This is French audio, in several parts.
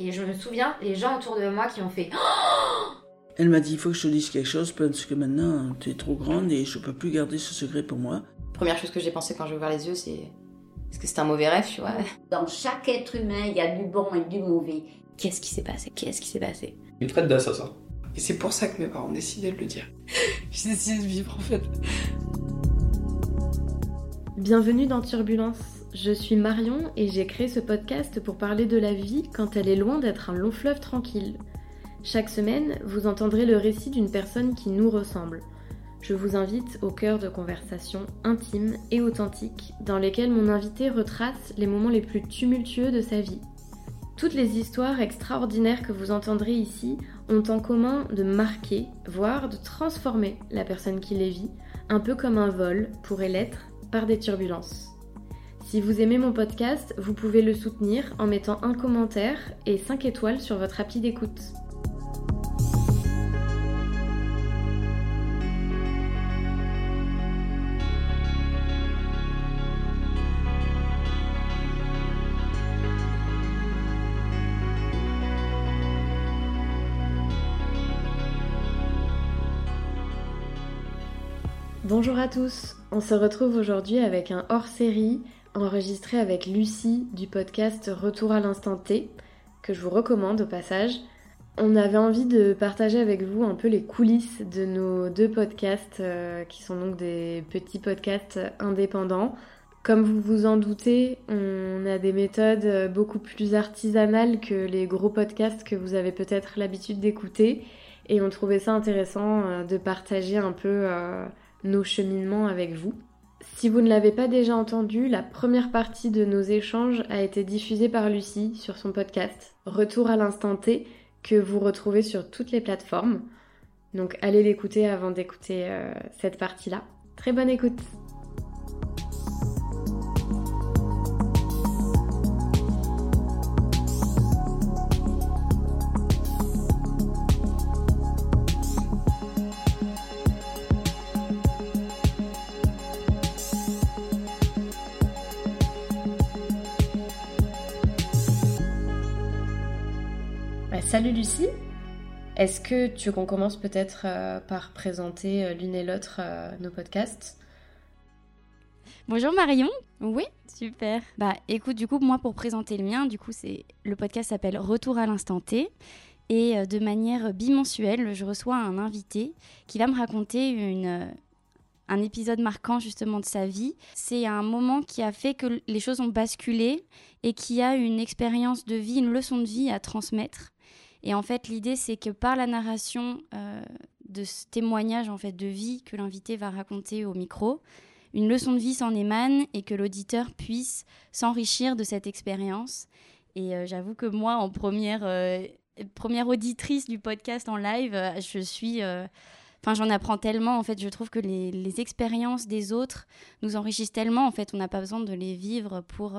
Et je me souviens, les gens autour de moi qui ont fait Elle m'a dit il faut que je te dise quelque chose parce que maintenant tu es trop grande et je peux plus garder ce secret pour moi. Première chose que j'ai pensé quand j'ai ouvert les yeux, c'est est-ce que c'est un mauvais rêve, tu vois? Dans chaque être humain, il y a du bon et du mauvais. Qu'est-ce qui s'est passé? Qu'est-ce qui s'est passé? Il traite d'assassin. Et c'est pour ça que mes parents ont décidé de le dire. J'ai décidé de vivre en fait. Bienvenue dans Turbulence. Je suis Marion et j'ai créé ce podcast pour parler de la vie quand elle est loin d'être un long fleuve tranquille. Chaque semaine, vous entendrez le récit d'une personne qui nous ressemble. Je vous invite au cœur de conversations intimes et authentiques dans lesquelles mon invité retrace les moments les plus tumultueux de sa vie. Toutes les histoires extraordinaires que vous entendrez ici ont en commun de marquer, voire de transformer la personne qui les vit, un peu comme un vol pourrait l'être par des turbulences. Si vous aimez mon podcast, vous pouvez le soutenir en mettant un commentaire et 5 étoiles sur votre appli d'écoute. Bonjour à tous, on se retrouve aujourd'hui avec un hors-série enregistré avec Lucie du podcast Retour à l'instant T, que je vous recommande au passage. On avait envie de partager avec vous un peu les coulisses de nos deux podcasts, euh, qui sont donc des petits podcasts indépendants. Comme vous vous en doutez, on a des méthodes beaucoup plus artisanales que les gros podcasts que vous avez peut-être l'habitude d'écouter, et on trouvait ça intéressant euh, de partager un peu... Euh, nos cheminements avec vous. Si vous ne l'avez pas déjà entendu, la première partie de nos échanges a été diffusée par Lucie sur son podcast Retour à l'instant T que vous retrouvez sur toutes les plateformes. Donc allez l'écouter avant d'écouter euh, cette partie-là. Très bonne écoute Salut Lucie, est-ce que tu qu'on commence peut-être euh, par présenter euh, l'une et l'autre euh, nos podcasts? Bonjour Marion. Oui, super. Bah écoute, du coup, moi pour présenter le mien, du coup, c'est le podcast s'appelle Retour à l'instant T. Et de manière bimensuelle, je reçois un invité qui va me raconter une, un épisode marquant justement de sa vie. C'est un moment qui a fait que les choses ont basculé et qui a une expérience de vie, une leçon de vie à transmettre. Et en fait, l'idée, c'est que par la narration euh, de ce témoignage en fait, de vie que l'invité va raconter au micro, une leçon de vie s'en émane et que l'auditeur puisse s'enrichir de cette expérience. Et euh, j'avoue que moi, en première, euh, première auditrice du podcast en live, je suis... Enfin, j'en apprends tellement. En fait, je trouve que les, expériences des autres nous enrichissent tellement. En fait, on n'a pas besoin de les vivre pour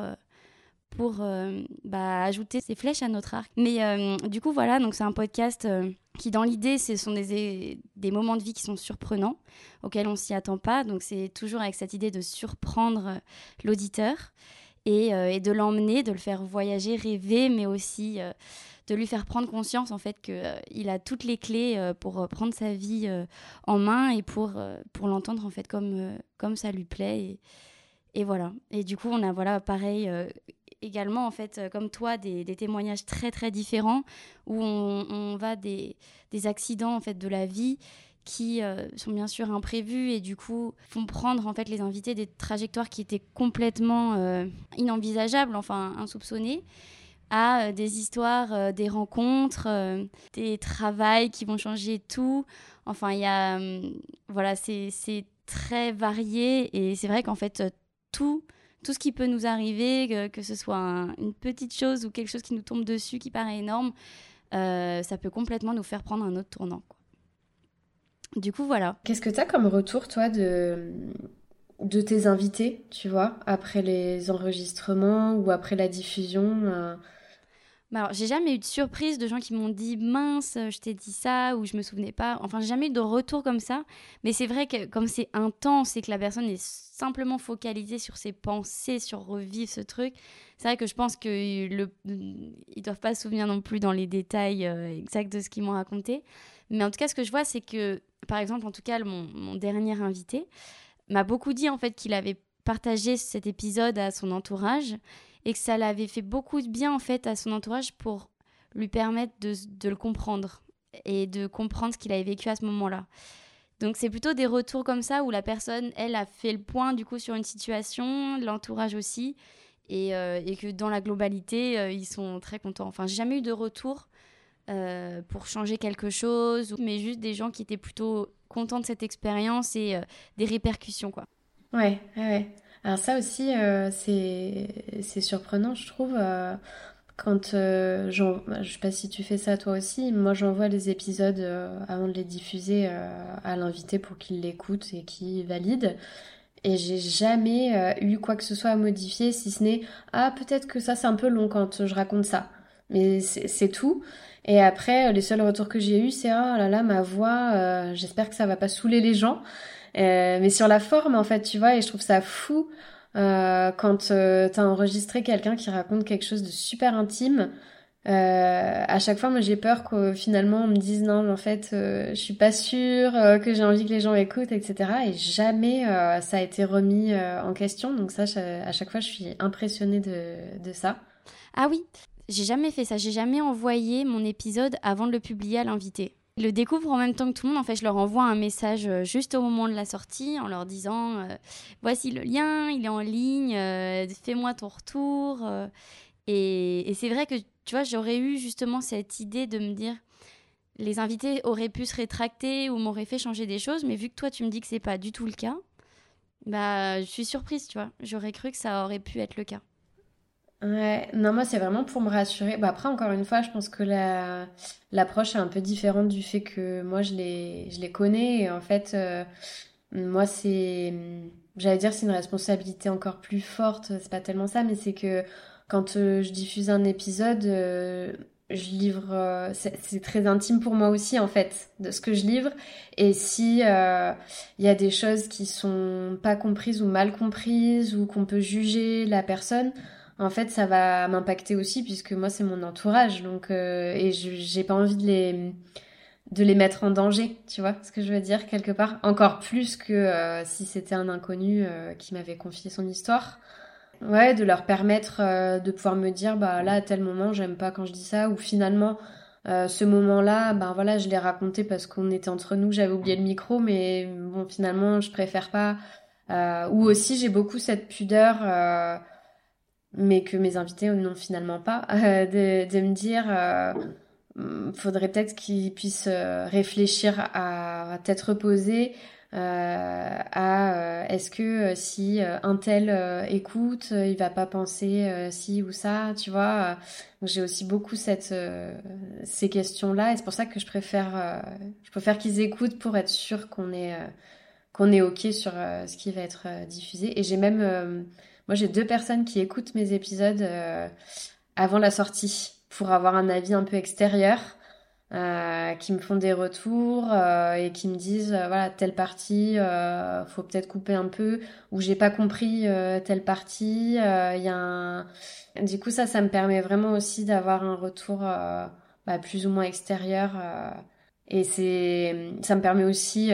pour euh, bah, ajouter ces flèches à notre arc. Mais euh, du coup, voilà, donc c'est un podcast euh, qui, dans l'idée, ce sont des, des, moments de vie qui sont surprenants, auxquels on s'y attend pas. Donc c'est toujours avec cette idée de surprendre l'auditeur et, de l'emmener, de le faire voyager, rêver, mais aussi de lui faire prendre conscience en fait qu'il a toutes les clés pour prendre sa vie en main et pour, pour l'entendre en fait comme, comme ça lui plaît. Et, et voilà. Et du coup, on a voilà pareil également, en fait, euh, comme toi, des, témoignages très, très différents où on, va des, des, accidents, en fait, de la vie qui euh, sont bien sûr imprévus et du coup font prendre en fait les invités des trajectoires qui étaient complètement euh, inenvisageables, enfin insoupçonnées à des histoires, des rencontres, des travails qui vont changer tout. Enfin, il y a. voilà, c'est très varié et c'est vrai qu'en fait, tout tout ce qui peut nous arriver, que, ce soit une petite chose ou quelque chose qui nous tombe dessus qui paraît énorme, euh, ça peut complètement nous faire prendre un autre tournant. Du coup, voilà. Qu'est-ce que tu as comme retour, toi, de, de tes invités, tu vois, après les enregistrements ou après la diffusion euh? Alors, j'ai jamais eu de surprise de gens qui m'ont dit mince, je t'ai dit ça ou je me souvenais pas. Enfin, j'ai jamais eu de retour comme ça. Mais c'est vrai que comme c'est intense et que la personne est simplement focalisée sur ses pensées, sur revivre ce truc, c'est vrai que je pense qu'ils le... ils doivent pas se souvenir non plus dans les détails euh, exacts de ce qu'ils m'ont raconté. Mais en tout cas, ce que je vois, c'est que, par exemple, en tout cas, mon, mon dernier invité m'a beaucoup dit en fait qu'il avait partagé cet épisode à son entourage et que ça l'avait fait beaucoup de bien en fait à son entourage pour lui permettre de, de le comprendre et de comprendre ce qu'il avait vécu à ce moment-là. Donc c'est plutôt des retours comme ça où la personne, elle, a fait le point du coup sur une situation, l'entourage aussi, et, euh, et, que dans la globalité, euh, ils sont très contents. Enfin, j'ai jamais eu de retour euh, pour changer quelque chose, mais juste des gens qui étaient plutôt contents de cette expérience et des répercussions, quoi. Ouais, ouais. Alors ça aussi, euh, c'est surprenant, je trouve. Euh, quand euh, je sais pas si tu fais ça toi aussi, moi j'envoie les épisodes euh, avant de les diffuser à l'invité pour qu'il l'écoute et qu'il valide. Et j'ai jamais eu quoi que ce soit à modifier, si ce n'est ah peut-être que ça c'est un peu long quand je raconte ça. Mais c'est tout. Et après, les seuls retours que j'ai eus, c'est oh là là ma voix, j'espère que ça va pas saouler les gens. Euh, mais sur la forme, en fait, tu vois, et je trouve ça fou euh, quand euh, t'as enregistré quelqu'un qui raconte quelque chose de super intime. Euh, à chaque fois, moi, j'ai peur que finalement on me dise non, en fait, euh, je suis pas sûre, que j'ai envie que les gens écoutent, etc. Et jamais ça a été remis en question. Donc ça, à chaque fois, je suis impressionnée de, de ça. Ah oui, j'ai jamais fait ça. J'ai jamais envoyé mon épisode avant de le publier à l'invité le découvrent en même temps que tout le monde. En fait, je leur envoie un message euh, juste au moment de la sortie en leur disant euh, voici le lien, il est en ligne, euh, fais-moi ton retour. et, et c'est vrai que tu vois, j'aurais eu justement cette idée de me dire les invités auraient pu se rétracter ou m'auraient fait changer des choses, mais vu que toi tu me dis que c'est pas du tout le cas, bah je suis surprise, tu vois. J'aurais cru que ça aurait pu être le cas. Ouais, non, moi c'est vraiment pour me rassurer. Bah, après, encore une fois, je pense que la l'approche est un peu différente du fait que moi je les, je les connais. Et en fait, euh, moi c'est, j'allais dire, c'est une responsabilité encore plus forte. C'est pas tellement ça, mais c'est que quand euh, je diffuse un épisode, euh, je livre, euh, c'est très intime pour moi aussi en fait de ce que je livre. Et si il y a des choses qui sont pas comprises ou mal comprises ou qu'on peut juger la personne en fait, ça va m'impacter aussi puisque moi, c'est mon entourage. Donc, euh, et j'ai pas envie de les, de les mettre en danger, tu vois ce que je veux dire, quelque part. Encore plus que euh, si c'était un inconnu euh, qui m'avait confié son histoire. Ouais, de leur permettre de pouvoir me dire, bah là, à tel moment, j'aime pas quand je dis ça, ou finalement, ce moment-là, ben voilà, je l'ai raconté parce qu'on était entre nous, j'avais oublié le micro, mais bon, finalement, je préfère pas. ou aussi, j'ai beaucoup cette pudeur mais que mes invités n'ont finalement pas, euh, de, me dire, euh, faudrait peut-être qu'ils puissent euh, réfléchir à, à tête reposée, à est-ce que si un tel écoute, il va pas penser si ou ça, tu vois. J'ai aussi beaucoup cette ces questions-là et c'est pour ça que je préfère je préfère qu'ils écoutent pour être sûr qu'on est qu'on est ok sur ce qui va être diffusé et j'ai même moi, j'ai deux personnes qui écoutent mes épisodes euh, avant la sortie pour avoir un avis un peu extérieur, euh, qui me font des retours euh, et qui me disent voilà telle partie, faut peut-être couper un peu ou j'ai pas compris telle partie. Il y a du coup ça, ça me permet vraiment aussi d'avoir un retour bah, plus ou moins extérieur et c'est ça me permet aussi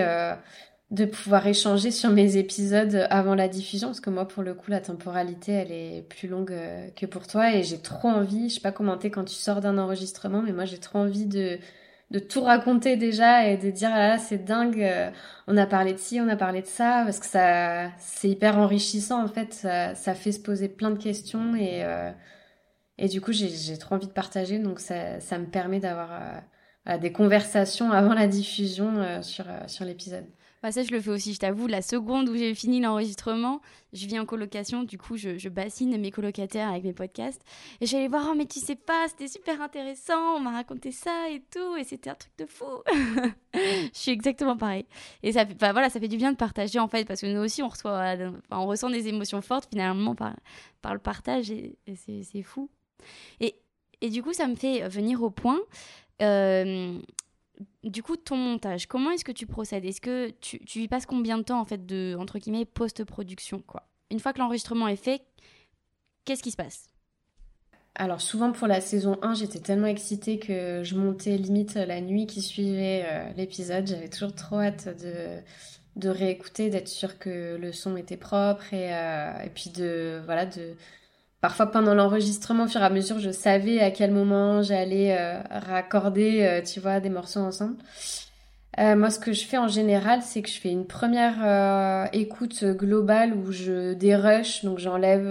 de pouvoir échanger sur mes épisodes avant la diffusion, parce que moi, pour le coup, la temporalité, elle est plus longue euh, que pour toi, et j'ai trop envie, je sais pas commenter quand tu sors d'un enregistrement, mais moi, j'ai trop envie de, de tout raconter déjà et de dire, ah c'est dingue, euh, on a parlé de ci, on a parlé de ça, parce que ça, c'est hyper enrichissant, en fait, ça, ça, fait se poser plein de questions, et, euh, et du coup, j'ai trop envie de partager, donc ça, ça me permet d'avoir des conversations avant la diffusion sur, sur l'épisode. Bah ça, je le fais aussi, je t'avoue. La seconde où j'ai fini l'enregistrement, je vis en colocation, du coup, je, je, bassine mes colocataires avec mes podcasts. Et j'allais voir, oh, mais tu sais pas, c'était super intéressant, on m'a raconté ça et tout, et c'était un truc de fou. je suis exactement pareil. Et ça, bah, voilà, ça fait du bien de partager, en fait, parce que nous aussi, on, reçoit, on ressent des émotions fortes, finalement, par, par le partage, et, et c'est fou. Et Et du coup, ça me fait venir au point. Euh, du coup, ton montage, comment est-ce que tu procèdes? Est-ce que tu, y passes combien de temps, en fait, de, entre guillemets, post-production, quoi? Une fois que l'enregistrement est fait, qu'est-ce qui se passe? Alors souvent pour la saison 1, j'étais tellement excitée que je montais limite la nuit qui suivait euh, l'épisode. J'avais toujours trop hâte de, de réécouter, d'être sûre que le son était propre et, euh, et puis de... Voilà, de... Parfois pendant l'enregistrement, au fur et à mesure, je savais à quel moment j'allais euh, raccorder, euh, tu vois, des morceaux ensemble. Euh, moi, ce que je fais en général, c'est que je fais une première écoute globale où je dérush, donc j'enlève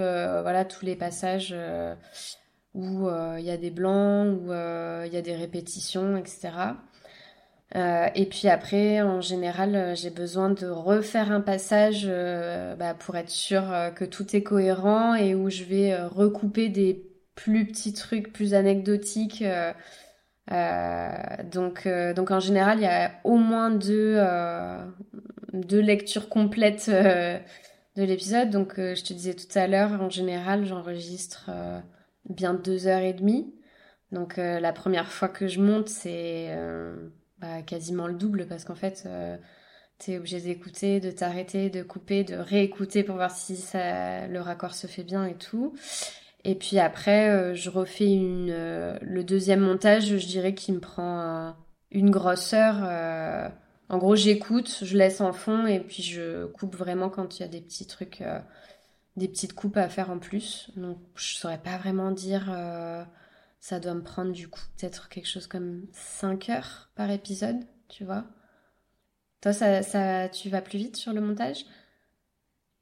voilà tous les passages où il y a des blancs, où il y a des répétitions, etc. Euh, et puis après, en général, euh, j'ai besoin de refaire un passage euh, bah, pour être sûr que tout est cohérent et où je vais recouper des plus petits trucs, plus anecdotiques. donc, donc en général, il y a au moins deux, deux lectures complètes de l'épisode. Donc, je te disais tout à l'heure, en général, j'enregistre bien deux heures et demie. Donc, la première fois que je monte, c'est bah, quasiment le double parce qu'en fait, euh, t'es obligé d'écouter, de t'arrêter, de couper, de réécouter pour voir si ça, le raccord se fait bien et tout. Et puis après, euh, je refais une, euh, le deuxième montage, je dirais qu'il me prend une grosse heure. euh. en gros, j'écoute, je laisse en fond et puis je coupe vraiment quand il y a des petits trucs, des petites coupes à faire en plus. Donc, je saurais pas vraiment dire. Ça doit me prendre du coup peut-être quelque chose comme 5 heures par épisode, tu vois. Toi, ça, tu vas plus vite sur le montage?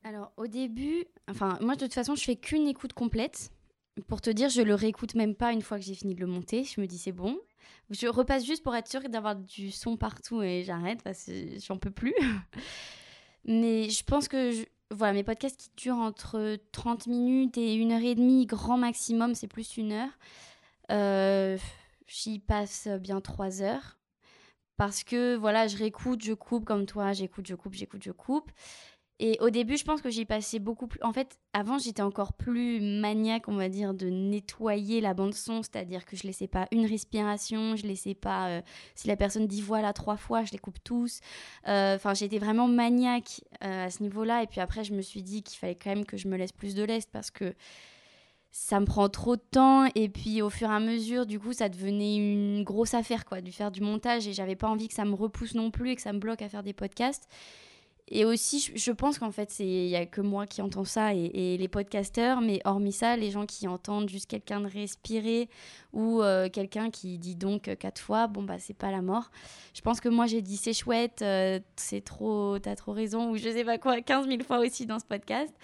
Alors, au début, enfin, moi, de toute façon, je fais qu'une écoute complète. Pour te dire, je le réécoute même pas une fois que j'ai fini de le monter. Je me dis, c'est bon. Je repasse juste pour être sûre d'avoir du son partout et j'arrête parce que j'en peux plus. Mais je pense que, voilà, mes podcasts qui durent entre 30 minutes et une heure et demie, grand maximum, c'est plus une heure. Euh, J'y passe bien trois heures. Parce que, voilà, je réécoute, je coupe comme toi, j'écoute, je coupe, j'écoute, je coupe. Et au début, je pense que j'y passais beaucoup plus. En fait, avant, j'étais encore plus maniaque, on va dire, de nettoyer la bande-son, c'est-à-dire que je laissais pas une respiration, je laissais pas. euh, si la personne dit voilà trois fois, je les coupe tous. Euh, Enfin, j'étais vraiment maniaque à ce niveau-là. Et puis après, je me suis dit qu'il fallait quand même que je me laisse plus de l'est parce que ça me prend trop de temps. Et puis, au fur et à mesure, du coup, ça devenait une grosse affaire, quoi, de faire du montage. Et j'avais pas envie que ça me repousse non plus et que ça me bloque à faire des podcasts. Et aussi, je, pense qu'en fait, il n'y a que moi qui entends ça et, les podcasteurs, mais hormis ça, les gens qui entendent juste quelqu'un de respirer ou euh, quelqu'un qui dit donc quatre fois, bon, bah, c'est pas la mort. Je pense que moi, j'ai dit c'est chouette, euh, c'est trop, t'as trop raison, ou je sais pas quoi, 15 000 fois aussi dans ce podcast.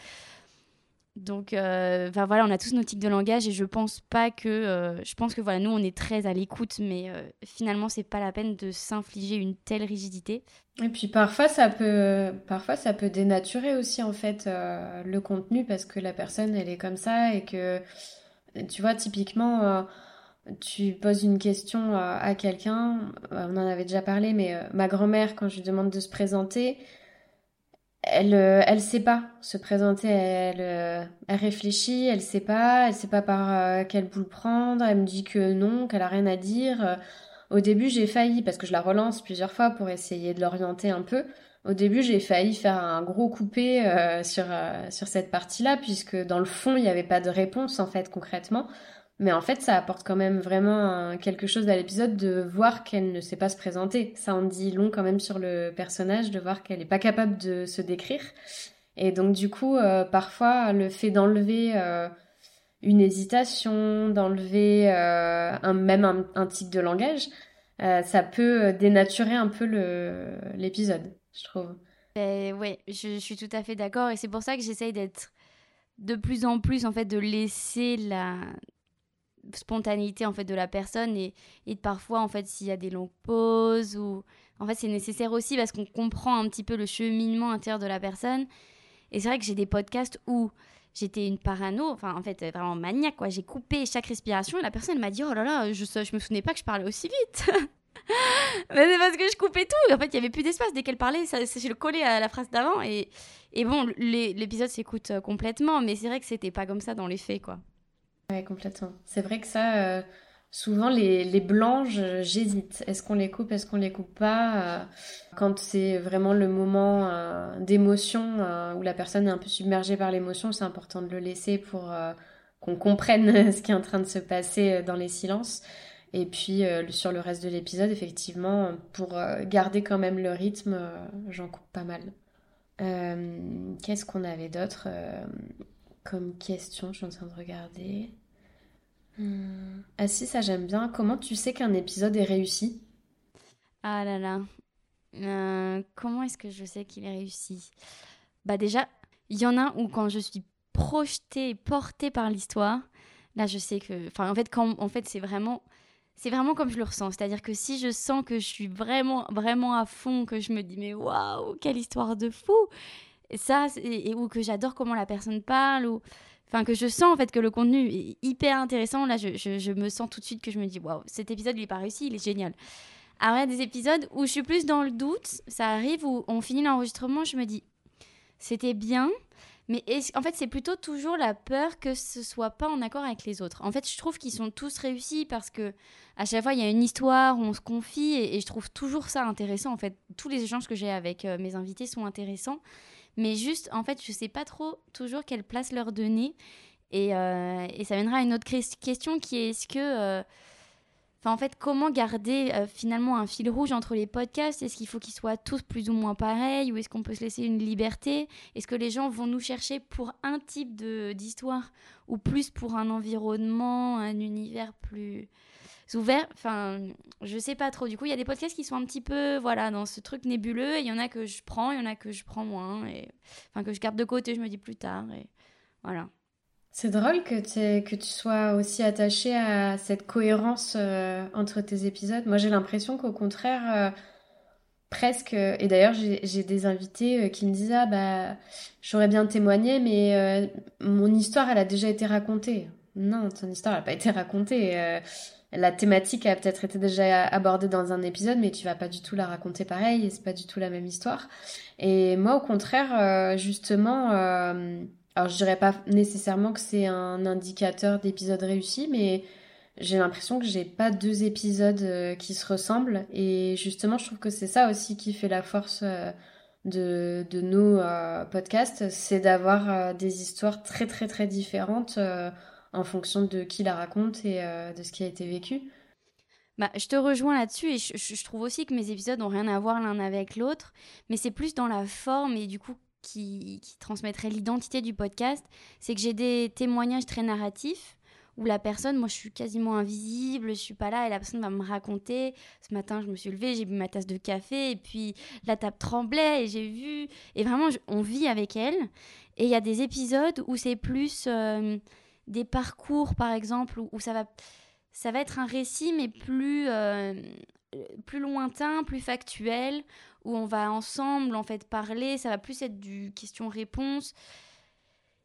Donc, euh, voilà, on a tous nos tics de langage et je pense pas que. euh, je pense que voilà, nous, on est très à l'écoute, mais euh, finalement, c'est pas la peine de s'infliger une telle rigidité. Et puis parfois ça peut, parfois ça peut dénaturer aussi en fait euh, le contenu parce que la personne elle est comme ça et que tu vois typiquement euh, tu poses une question à quelqu'un, on en avait déjà parlé, mais ma grand-mère quand je lui demande de se présenter, elle euh, elle sait pas se présenter, elle euh, elle réfléchit, elle sait pas, elle sait pas par euh, quel bout prendre, elle me dit que non, qu'elle a rien à dire. au début, j'ai failli, parce que je la relance plusieurs fois pour essayer de l'orienter un peu. Au début, j'ai failli faire un gros coupé euh, sur, euh, sur cette partie-là, puisque dans le fond, il n'y avait pas de réponse, en fait, concrètement. Mais en fait, ça apporte quand même vraiment quelque chose à l'épisode de voir qu'elle ne sait pas se présenter. Ça en dit long quand même sur le personnage, de voir qu'elle n'est pas capable de se décrire. Et donc, du coup, euh, parfois, le fait d'enlever... euh, une hésitation, d'enlever euh, même un, un tic de langage, ça peut dénaturer un peu l'épisode, je trouve. Ben ouais, je, je suis tout à fait d'accord et c'est pour ça que j'essaye d'être de plus en plus en fait de laisser la spontanéité en fait de la personne et, et parfois en fait s'il y a des longues pauses ou en fait c'est nécessaire aussi parce qu'on comprend un petit peu le cheminement intérieur de la personne et c'est vrai que j'ai des podcasts où j'étais une parano enfin en fait vraiment maniaque quoi j'ai coupé chaque respiration et la personne m'a dit oh là là je, je me souvenais pas que je parlais aussi vite mais c'est parce que je coupais tout. En fait, il y avait plus d'espace. Dès qu'elle parlait, ça, ça- le à la phrase d'avant. Et, et bon, l'épisode s'écoute euh, complètement, mais c'est vrai que c'était pas comme ça dans les faits, quoi. Ouais, complètement. C'est vrai que ça, euh, souvent les, les blancs, je- j'hésite. Est-ce qu'on les coupe, est-ce qu'on les coupe pas euh, Quand c'est vraiment le moment euh, d'émotion, où la personne est un peu submergée par l'émotion, c'est important de le laisser pour qu'on comprenne ce qui est en train de se passer dans les silences. Et puis sur le reste de l'épisode, effectivement, pour garder quand même le rythme, j'en coupe pas mal. Qu'est-ce qu'on avait d'autre comme question Je suis en train de regarder. Hmm. Ah si, ça j'aime bien. Comment tu sais qu'un épisode est réussi? Ah là là. Euh, comment est-ce que je sais qu'il est réussi? Bah déjà, il y en a où quand je suis projetée, portée par l'histoire, là je sais que... Enfin en fait, quand, en fait c'est vraiment... C'est vraiment comme je le ressens. C'est-à-dire que si je sens que je suis vraiment, vraiment à fond, que je me dis mais waouh, quelle histoire de fou Et ça, et, ou que j'adore comment la personne parle, ou... Enfin, que je sens en fait que le contenu est hyper intéressant. Là, je, je- me sens tout de suite que je me dis waouh, cet épisode il est pas réussi, il est génial. Alors, il y a des épisodes où je suis plus dans le doute. Ça arrive où on finit l'enregistrement, je me dis, c'était bien. Mais en fait, c'est plutôt toujours la peur que ce soit pas en accord avec les autres. En fait, je trouve qu'ils sont tous réussis parce que à chaque fois, il y a une histoire, on se confie et, et je trouve toujours ça intéressant. En fait, tous les échanges que j'ai avec euh, mes invités sont intéressants. Mais juste, en fait, je sais pas trop toujours quelle place leur donner. Et, euh, et ça mènera à une autre question qui est est-ce que. euh, en fait, comment garder euh, finalement un fil rouge entre les podcasts? Est-ce qu'il faut qu'ils soient tous plus ou moins pareils? Ou est-ce qu'on peut se laisser une liberté? Est-ce que les gens vont nous chercher pour un type d'histoire? Ou plus pour un environnement, un univers plus ouvert Enfin, je sais pas trop. Du coup, il y a des podcasts qui sont un petit peu voilà, dans ce truc nébuleux. Et il y en a que je prends, il y en a que je prends moins. Et... Enfin, que je garde de côté, je me dis plus tard. Et voilà. C'est drôle que, que tu sois aussi attaché à cette cohérence euh, entre tes épisodes. Moi, j'ai l'impression qu'au contraire, euh, presque. Et d'ailleurs, j'ai des invités euh, qui me disent Ah, bah, j'aurais bien témoigné, mais euh, mon histoire, elle a déjà été racontée. Non, ton histoire, elle n'a pas été racontée. La thématique a peut-être été déjà abordée dans un épisode, mais tu vas pas du tout la raconter pareil, et c'est pas du tout la même histoire. Et moi, au contraire, euh, justement. euh, alors, je dirais pas nécessairement que c'est un indicateur d'épisode réussi, mais j'ai l'impression que j'ai pas deux épisodes euh, qui se ressemblent. Et justement, je trouve que c'est ça aussi qui fait la force de, de nos podcasts, c'est d'avoir des histoires très très très différentes en fonction de qui la raconte et euh, de ce qui a été vécu. Bah, je te rejoins là-dessus et je, trouve aussi que mes épisodes n'ont rien à voir l'un avec l'autre, mais c'est plus dans la forme et du coup qui, transmettrait l'identité du podcast. C'est que j'ai des témoignages très narratifs où la personne, moi je suis quasiment invisible, je suis pas là et la personne va me raconter. Ce matin, je me suis levée, j'ai bu ma tasse de café et puis la table tremblait et j'ai vu. Et vraiment, on vit avec elle. Et il y a des épisodes où c'est plus euh, des parcours, par exemple, où, ça va ça va être un récit, mais plus, euh, plus lointain, plus factuel, où on va ensemble en fait parler. Ça va plus être du question-réponse.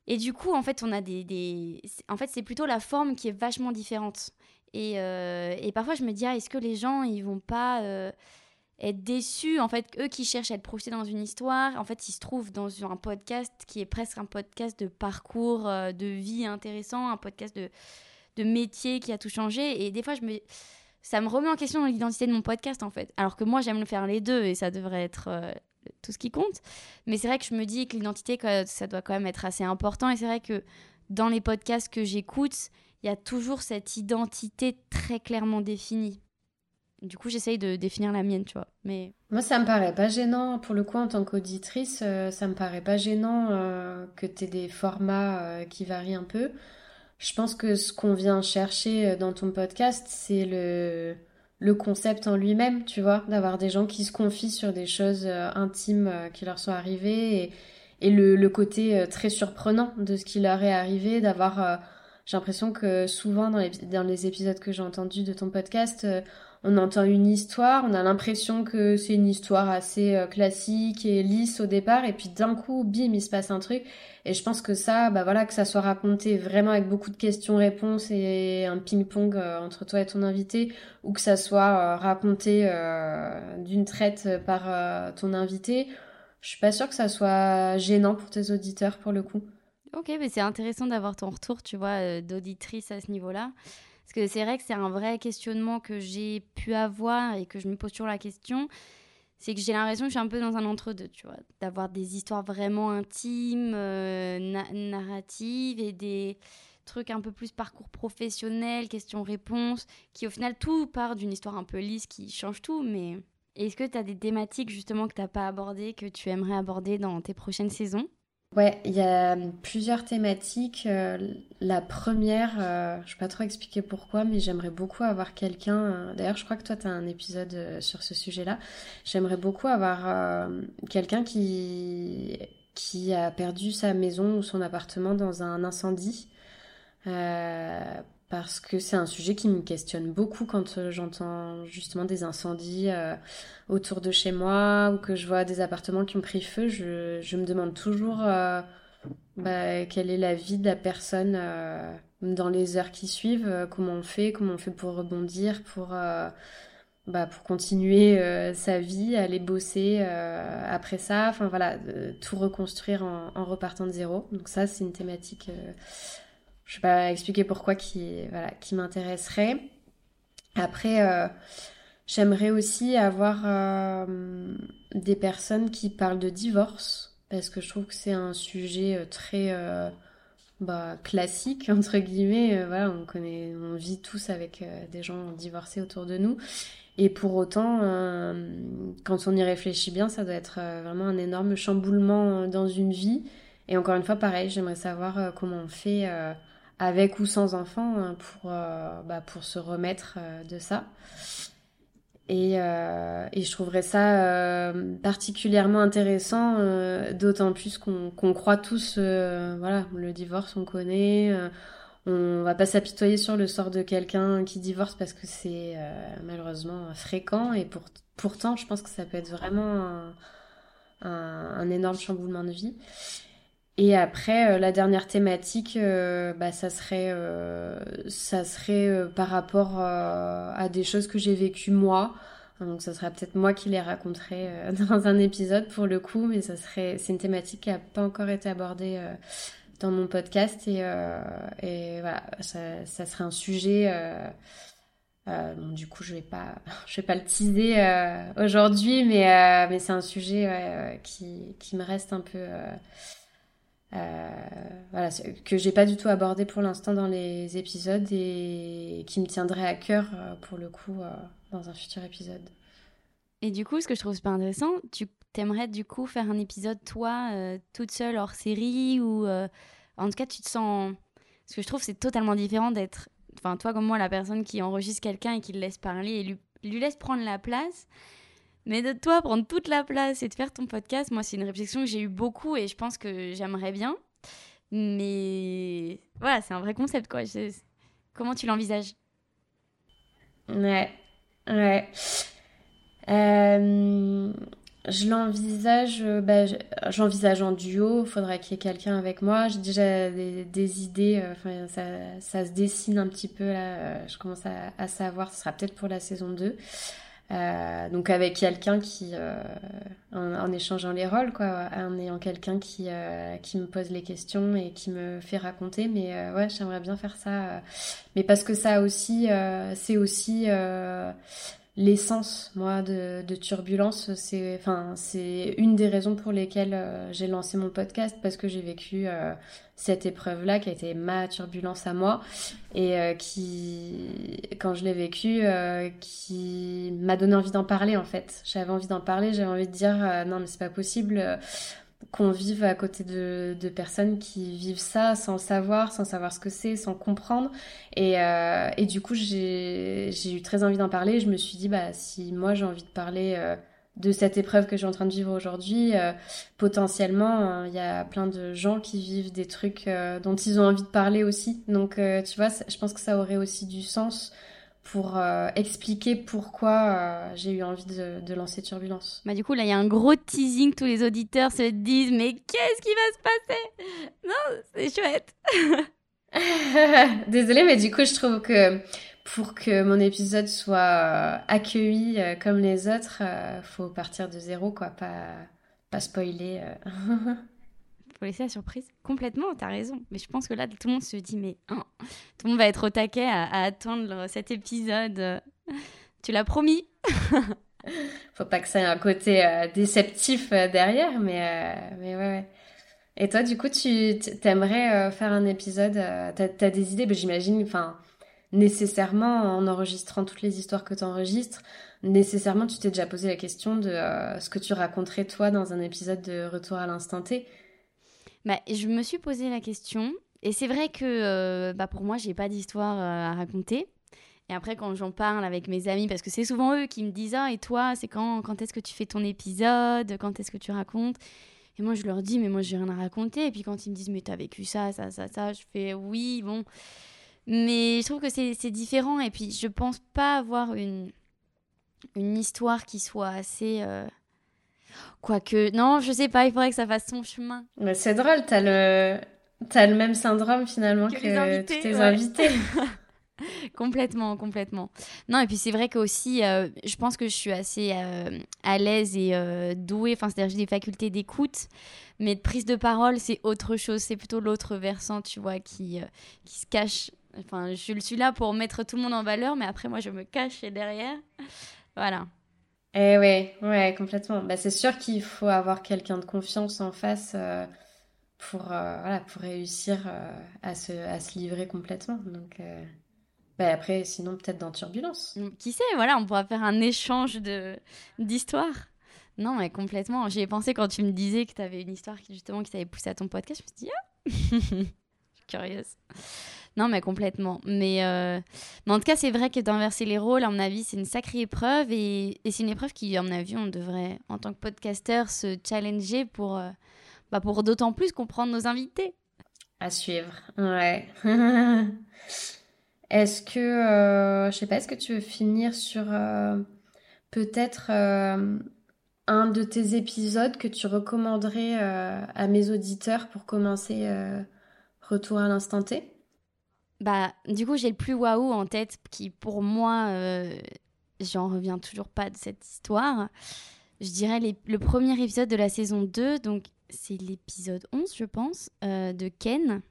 Et du coup, en fait, on a des, des... en fait, c'est plutôt la forme qui est vachement différente. Et, euh, et parfois, je me dis, ah, est-ce que les gens, ils vont pas euh, être déçus En fait, eux qui cherchent à être projetés dans une histoire, en fait, ils se trouvent dans un podcast qui est presque un podcast de parcours euh, de vie intéressant, un podcast de, de métier qui a tout changé. Et des fois, je me, ça me remet en question l'identité de mon podcast, en fait. Alors que moi, j'aime le faire les deux et ça devrait être euh, tout ce qui compte. Mais c'est vrai que je me dis que l'identité, ça doit quand même être assez important. Et c'est vrai que dans les podcasts que j'écoute, il y a toujours cette identité très clairement définie. Du coup, j'essaye de définir la mienne, tu vois. Mais Moi, ça me paraît pas gênant. Pour le coup, en tant qu'auditrice, euh, ça me paraît pas gênant euh, que tu aies des formats euh, qui varient un peu. Je pense que ce qu'on vient chercher dans ton podcast, c'est le, le concept en lui-même, tu vois, d'avoir des gens qui se confient sur des choses intimes qui leur sont arrivées et, et le, le côté très surprenant de ce qui leur est arrivé, d'avoir... j'ai l'impression que souvent dans les, dans les épisodes que j'ai entendus de ton podcast, on entend une histoire, on a l'impression que c'est une histoire assez euh, classique et lisse au départ, et puis d'un coup, bim, il se passe un truc. Et je pense que ça, bah voilà, que ça soit raconté vraiment avec beaucoup de questions-réponses et un ping-pong euh, entre toi et ton invité, ou que ça soit euh, raconté d'une traite par ton invité, je suis pas sûre que ça soit gênant pour tes auditeurs pour le coup. Ok, mais c'est intéressant d'avoir ton retour, tu vois, d'auditrice à ce niveau-là. Parce que c'est vrai que c'est un vrai questionnement que j'ai pu avoir et que je me pose toujours la question. C'est que j'ai l'impression que je suis un peu dans un entre-deux, tu vois. D'avoir des histoires vraiment intimes, euh, na- narratives et des trucs un peu plus parcours professionnel, questions-réponses, qui au final tout part d'une histoire un peu lisse qui change tout. Mais est-ce que tu as des thématiques justement que tu n'as pas abordées, que tu aimerais aborder dans tes prochaines saisons? Ouais, il y a plusieurs thématiques. Euh, la première, euh, je ne vais pas trop expliquer pourquoi, mais j'aimerais beaucoup avoir quelqu'un. euh, D'ailleurs, je crois que toi, tu as un épisode euh, sur ce sujet-là. J'aimerais beaucoup avoir euh, quelqu'un qui, qui a perdu sa maison ou son appartement dans un incendie. Parce que c'est un sujet qui me questionne beaucoup quand euh, j'entends justement des incendies euh, autour de chez moi ou que je vois des appartements qui ont pris feu. Je, me demande toujours euh, bah, quelle est la vie de la personne dans les heures qui suivent, comment on fait, comment on fait pour rebondir, pour, bah, continuer sa vie, aller bosser après ça, enfin voilà, tout reconstruire en, repartant de zéro. Donc ça, c'est une thématique, je vais pas expliquer pourquoi, qui, voilà, qui m'intéresserait. Après, euh, j'aimerais aussi avoir euh, des personnes qui parlent de divorce, parce que je trouve que c'est un sujet euh, très bah, classique, entre guillemets. Voilà, on connaît, on vit tous avec des gens divorcés autour de nous. Et pour autant, quand on y réfléchit bien, ça doit être vraiment un énorme chamboulement dans une vie. Et encore une fois, pareil, j'aimerais savoir comment on fait avec ou sans enfants hein, pour, euh, bah, pour se remettre euh, de ça. Et, euh, et je trouverais ça particulièrement intéressant, d'autant plus qu'on croit tous, voilà, le divorce, on connaît. on va pas s'apitoyer sur le sort de quelqu'un qui divorce parce que c'est malheureusement fréquent. Et pour, pourtant, je pense que ça peut être vraiment un, un énorme chamboulement de vie. Et après, euh, la dernière thématique, euh, bah, ça serait, euh, ça serait par rapport à des choses que j'ai vécues moi. Donc, ça serait peut-être moi qui les raconterai euh, dans un épisode pour le coup, mais ça serait, c'est une thématique qui n'a pas encore été abordée euh, dans mon podcast et, euh, et voilà, ça, ça serait un sujet. Bon, du coup, je vais pas, je vais pas le teaser aujourd'hui, mais mais c'est un sujet ouais, qui qui me reste un peu. Euh, que j'ai pas du tout abordé pour l'instant dans les épisodes et qui me tiendrait à cœur euh, pour le coup euh, dans un futur épisode. Et du coup, ce que je trouve super intéressant, tu t'aimerais du coup faire un épisode toi, toute seule hors série ou en tout cas tu te sens. Ce que je trouve c'est totalement différent d'être, enfin toi comme moi la personne qui enregistre quelqu'un et qui le laisse parler et lui laisse prendre la place. Mais de toi prendre toute la place et de faire ton podcast, moi c'est une réflexion que j'ai eu beaucoup et je pense que j'aimerais bien. Mais voilà, c'est un vrai concept quoi. Comment tu l'envisages? Ouais, ouais. Euh, je l'envisage, euh, bah, je- j'envisage en duo. Il faudrait qu'il y ait quelqu'un avec moi. J'ai déjà des, idées. euh, Enfin, ça, se dessine un petit peu là. Je commence à, à savoir. Ce sera peut-être pour la saison 2. Euh, donc avec quelqu'un qui, euh, en, en échangeant les rôles, quoi, en ayant quelqu'un qui, euh, qui me pose les questions et qui me fait raconter. Mais euh, ouais, j'aimerais bien faire ça. euh, mais parce que ça aussi, euh, c'est aussi euh, l'essence, moi, de, de Turbulence. C'est, enfin, c'est une des raisons pour lesquelles euh, j'ai lancé mon podcast parce que j'ai vécu euh, cette épreuve-là qui a été ma turbulence à moi et euh, qui, quand je l'ai vécu, euh, qui m'a donné envie d'en parler en fait. J'avais envie d'en parler, j'avais envie de dire euh, non mais c'est pas possible qu'on vive à côté de, de personnes qui vivent ça sans savoir, sans savoir ce que c'est, sans comprendre. Et, euh, et du coup j'ai j'ai eu très envie d'en parler. Je me suis dit bah si moi j'ai envie de parler euh, de cette épreuve que suis en train de vivre aujourd'hui, euh, potentiellement, euh, il y a plein de gens qui vivent des trucs euh, dont ils ont envie de parler aussi. Donc, euh, tu vois, je pense que ça aurait aussi du sens pour euh, expliquer pourquoi euh, j'ai eu envie de, de lancer Turbulence. Bah du coup là il y a un gros teasing, tous les auditeurs se disent mais qu'est-ce qui va se passer? Non, c'est chouette. Désolée, mais du coup, je trouve que pour que mon épisode soit euh, accueilli comme les autres, euh, faut partir de zéro, quoi, pas, pas spoiler. laisser la surprise. Complètement, t'as raison. Mais je pense que là, tout le monde se dit, mais hein, tout le monde va être au taquet à, attendre cet épisode. Tu l'as promis. Faut pas que ça ait un côté euh, déceptif euh, derrière, mais, euh, mais ouais. Et toi, du coup, tu t'aimerais faire un épisode T'as as des idées, mais j'imagine, enfin, nécessairement, en enregistrant toutes les histoires que tu enregistres, nécessairement, tu t'es déjà posé la question de ce que tu raconterais toi dans un épisode de Retour à l'instant T. Bah, je me suis posé la question, et c'est vrai que bah, pour moi, j'ai pas d'histoire à raconter. Et après, quand j'en parle avec mes amis, parce que c'est souvent eux qui me disent Ah, et toi, c'est quand, quand est-ce que tu fais ton épisode Quand est-ce que tu racontes? Et moi, je leur dis Mais moi, j'ai rien à raconter. Et puis quand ils me disent Mais t'as vécu ça, ça, ça, ça, je fais Oui, bon. Mais je trouve que c'est différent. Et puis, je pense pas avoir une, une histoire qui soit assez. Euh, quoique, non, je sais pas, il faudrait que ça fasse son chemin. Mais c'est drôle, t'as le. T'as le même syndrome finalement que, que tous tes invités. complètement, complètement. Non, et puis c'est vrai que aussi, euh, je pense que je suis assez euh, à l'aise et euh, douée, enfin, c'est-à-dire j'ai des facultés d'écoute, mais de prise de parole, c'est autre chose, c'est plutôt l'autre versant, tu vois, qui, qui se cache. Enfin, je suis là pour mettre tout le monde en valeur, mais après, moi, je me cache derrière. Voilà. Eh ouais, ouais, complètement. Bah, c'est sûr qu'il faut avoir quelqu'un de confiance en face pour, voilà, pour réussir à, se, à se livrer complètement. Donc, bah, après, sinon, peut-être dans Turbulence. Mm, qui sait, voilà, on pourra faire un échange d'histoires. Non, mais complètement. J'y ai pensé quand tu me disais que tu avais une histoire qui, justement, qui t'avait poussé à ton podcast. Je me suis dit, ah Je suis curieuse. Non, mais complètement. Mais, euh, mais en tout cas, c'est vrai que d'inverser les rôles, à mon avis, c'est une sacrée épreuve. Et, c'est une épreuve qui, à mon avis, on devrait, en tant que podcasteur, se challenger pour, euh, bah, pour d'autant plus comprendre nos invités. À suivre. Ouais. Est-ce que, euh, je sais pas, est-ce que tu veux finir sur euh, peut-être un de tes épisodes que tu recommanderais à mes auditeurs pour commencer Retour à l'instant T? Bah, du coup, j'ai le plus waouh en tête qui, pour moi, j'en reviens toujours pas de cette histoire. Je dirais le premier épisode de la saison 2, donc c'est l'épisode 11, je pense, de Ken.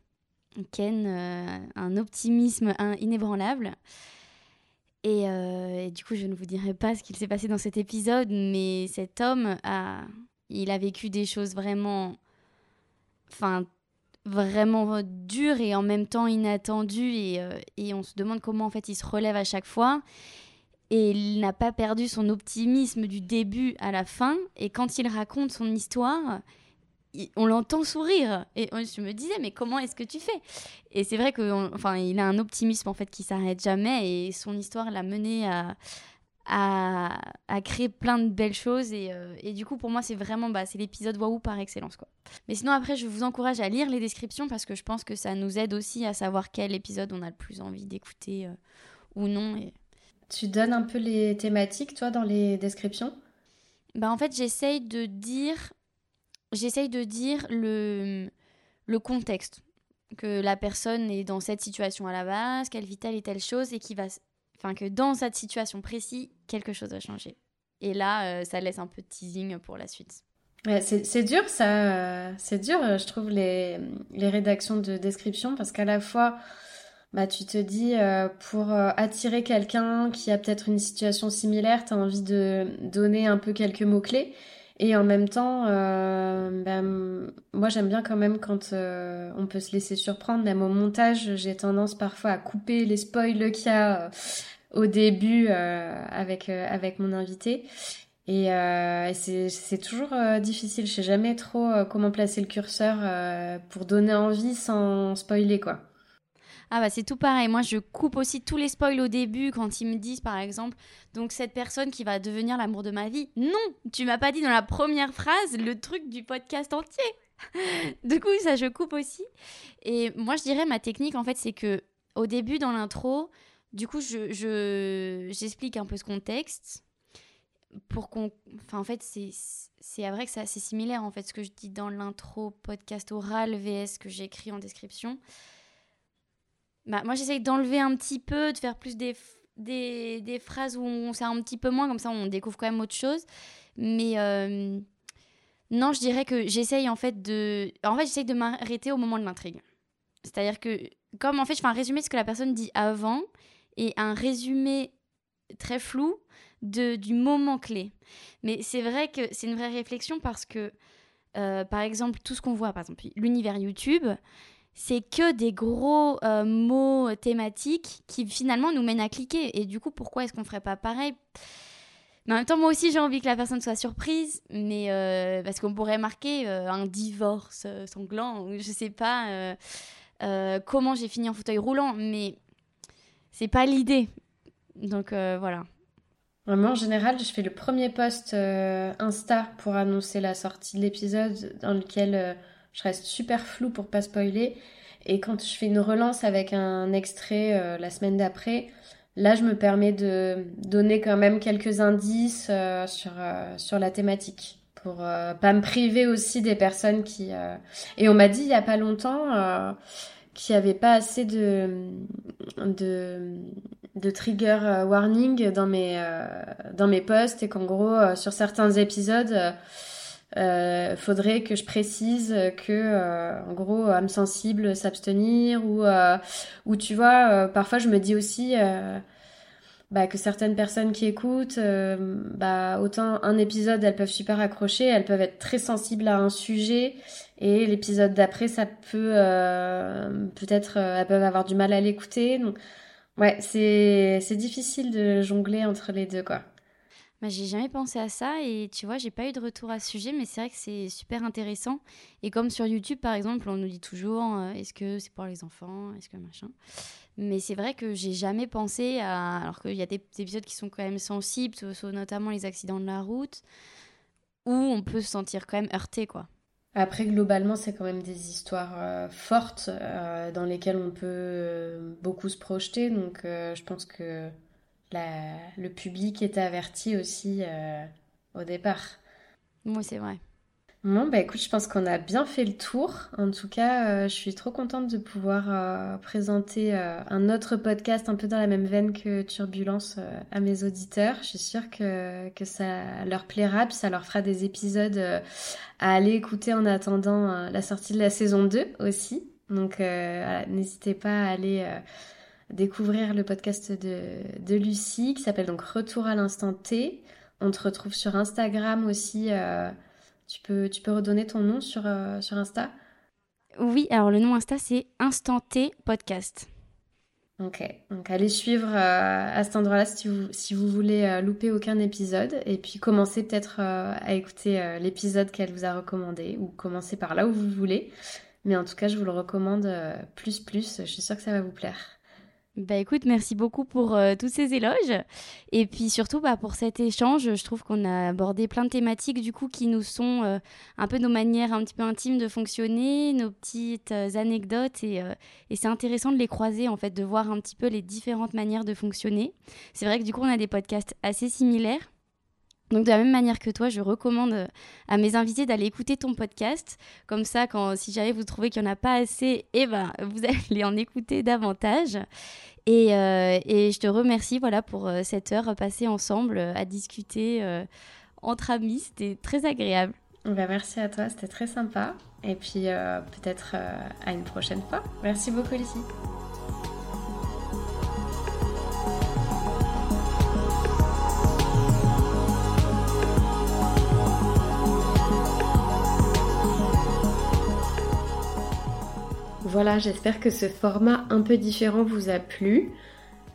Ken, euh, un optimisme inébranlable. Euh, et, du coup, je ne vous dirai pas ce qu'il s'est passé dans cet épisode, mais cet homme a, il a vécu des choses vraiment, enfin, vraiment dures et en même temps inattendues. Et, euh, et on se demande comment en fait il se relève à chaque fois. Et il n'a pas perdu son optimisme du début à la fin. Et quand il raconte son histoire, on l'entend sourire et je me disais mais comment est-ce que tu fais? Et c'est vrai que enfin il a un optimisme en fait qui s'arrête jamais et son histoire l'a mené à, à, créer plein de belles choses et, euh, et du coup pour moi c'est vraiment bah, c'est l'épisode waouh par excellence quoi mais sinon après je vous encourage à lire les descriptions parce que je pense que ça nous aide aussi à savoir quel épisode on a le plus envie d'écouter euh, ou non et... tu donnes un peu les thématiques toi dans les descriptions? Bah en fait j'essaye de dire j'essaye de dire le, le contexte. Que la personne est dans cette situation à la base, qu'elle vit telle et telle chose, et qui va, que dans cette situation précise, quelque chose va changer. Et là, euh, ça laisse un peu de teasing pour la suite. C'est dur, ça. Euh, c'est dur, je trouve, les, rédactions de description, parce qu'à la fois, bah, tu te dis, euh, pour attirer quelqu'un qui a peut-être une situation similaire, tu as envie de donner un peu quelques mots-clés. Et en même temps, euh, ben, moi j'aime bien quand même quand euh, on peut se laisser surprendre. Même au montage, j'ai tendance parfois à couper les spoils qu'il y a euh, au début avec, avec mon invité. Et, c'est toujours difficile. Je sais jamais trop comment placer le curseur pour donner envie sans spoiler quoi. Ah bah c'est tout pareil. Moi, je coupe aussi tous les spoils au début quand ils me disent, par exemple, donc cette personne qui va devenir l'amour de ma vie. Non, tu m'as pas dit dans la première phrase le truc du podcast entier. du coup, ça, je coupe aussi. Et moi, je dirais, ma technique, en fait, c'est que au début, dans l'intro, du coup, je, j'explique un peu ce contexte pour qu'on... Enfin, en fait, c'est, vrai que c'est assez similaire, en fait, ce que je dis dans l'intro podcast oral vs que j'écris en description. Bah, moi, j'essaye d'enlever un petit peu, de faire plus des, des, des phrases où on sait un petit peu moins, comme ça on découvre quand même autre chose. Mais euh, Non, je dirais que j'essaye en fait de. En fait, j'essaye de m'arrêter au moment de l'intrigue. C'est-à-dire que, comme en fait, je fais un résumé de ce que la personne dit avant et un résumé très flou de, du moment clé. Mais c'est vrai que c'est une vraie réflexion parce que, euh, par exemple, tout ce qu'on voit, par exemple, l'univers YouTube, c'est que des gros euh, mots thématiques qui finalement nous mènent à cliquer. Et du coup, pourquoi est-ce qu'on ferait pas pareil? Mais en même temps, moi aussi, j'ai envie que la personne soit surprise, mais euh, parce qu'on pourrait marquer un divorce sanglant, ou je sais pas comment j'ai fini en fauteuil roulant, mais c'est pas l'idée. Donc voilà. Moi, en général, je fais le premier post euh, Insta pour annoncer la sortie de l'épisode dans lequel euh, je reste super flou pour pas spoiler. Et quand je fais une relance avec un extrait euh, la semaine d'après, là, je me permets de donner quand même quelques indices sur, sur la thématique pour pas me priver aussi des personnes qui... Et on m'a dit il y a pas longtemps qu'il n'y avait pas assez de... de de trigger euh, warning dans mes euh, dans mes posts et qu'en gros euh, sur certains épisodes faudrait que je précise que en gros âme sensible s'abstenir ou ou tu vois parfois je me dis aussi bah, que certaines personnes qui écoutent bah autant un épisode elles peuvent super accrocher elles peuvent être très sensibles à un sujet et l'épisode d'après ça peut peut-être elles peuvent avoir du mal à l'écouter donc Ouais, c'est difficile de jongler entre les deux, quoi. Bah, j'ai jamais pensé à ça et tu vois, j'ai pas eu de retour à ce sujet, mais c'est vrai que c'est super intéressant. Et comme sur YouTube, par exemple, on nous dit toujours euh, est-ce que c'est pour les enfants Est-ce que machin Mais c'est vrai que j'ai jamais pensé à. Alors qu'il y a des épisodes qui sont quand même sensibles, notamment les accidents de la route, où on peut se sentir quand même heurté, quoi. Après, globalement, c'est quand même des histoires euh, fortes euh, dans lesquelles on peut beaucoup se projeter. Donc, je pense que le public est averti aussi au départ. Moi, c'est vrai. Bon, bah écoute, je pense qu'on a bien fait le tour. En tout cas, euh, je suis trop contente de pouvoir euh, présenter euh, un autre podcast un peu dans la même veine que Turbulence à mes auditeurs. Je suis sûre que, que ça leur plaira, puis ça leur fera des épisodes à aller écouter en attendant la sortie de la saison 2 aussi. Donc, n'hésitez pas à aller découvrir le podcast de, de Lucie qui s'appelle donc Retour à l'instant T. On te retrouve sur Instagram aussi. Tu peux, tu peux redonner ton nom sur, euh, sur Insta? Oui, alors le nom Insta, c'est Instanté Podcast. Ok, donc allez suivre euh, à cet endroit-là si vous, si vous voulez euh, louper aucun épisode et puis commencez peut-être à écouter l'épisode qu'elle vous a recommandé ou commencez par là où vous voulez. Mais en tout cas, je vous le recommande plus plus, je suis sûre que ça va vous plaire. Bah écoute, merci beaucoup pour euh, tous ces éloges. Et puis surtout bah, pour cet échange, je trouve qu'on a abordé plein de thématiques du coup qui nous sont euh, un peu nos manières un petit peu intimes de fonctionner, nos petites euh, anecdotes et, et c'est intéressant de les croiser en fait, de voir un petit peu les différentes manières de fonctionner. C'est vrai que du coup on a des podcasts assez similaires. Donc de la même manière que toi, je recommande euh, à mes invités d'aller écouter ton podcast. Comme ça, quand si jamais vous trouvez qu'il n'y en a pas assez, eh ben, vous allez en écouter davantage. Et, euh, et je te remercie voilà, pour euh, cette heure passée ensemble à discuter entre amis. C'était très agréable. Ben, merci à toi, c'était très sympa. Et puis peut-être à une prochaine fois. Merci beaucoup, Lucie. Voilà, j'espère que ce format un peu différent vous a plu.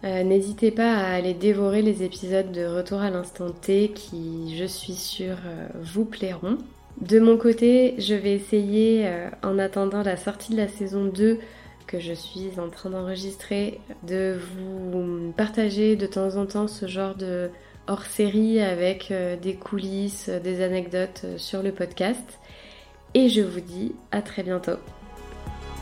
Euh, n'hésitez pas à aller dévorer les épisodes de Retour à l'instant T qui, je suis sûre, euh, vous plairont. De mon côté, je vais essayer, euh, en attendant la sortie de la saison 2 que je suis en train d'enregistrer, de vous partager de temps en temps ce genre de hors-série avec des coulisses, des anecdotes sur le podcast. Et je vous dis à très bientôt.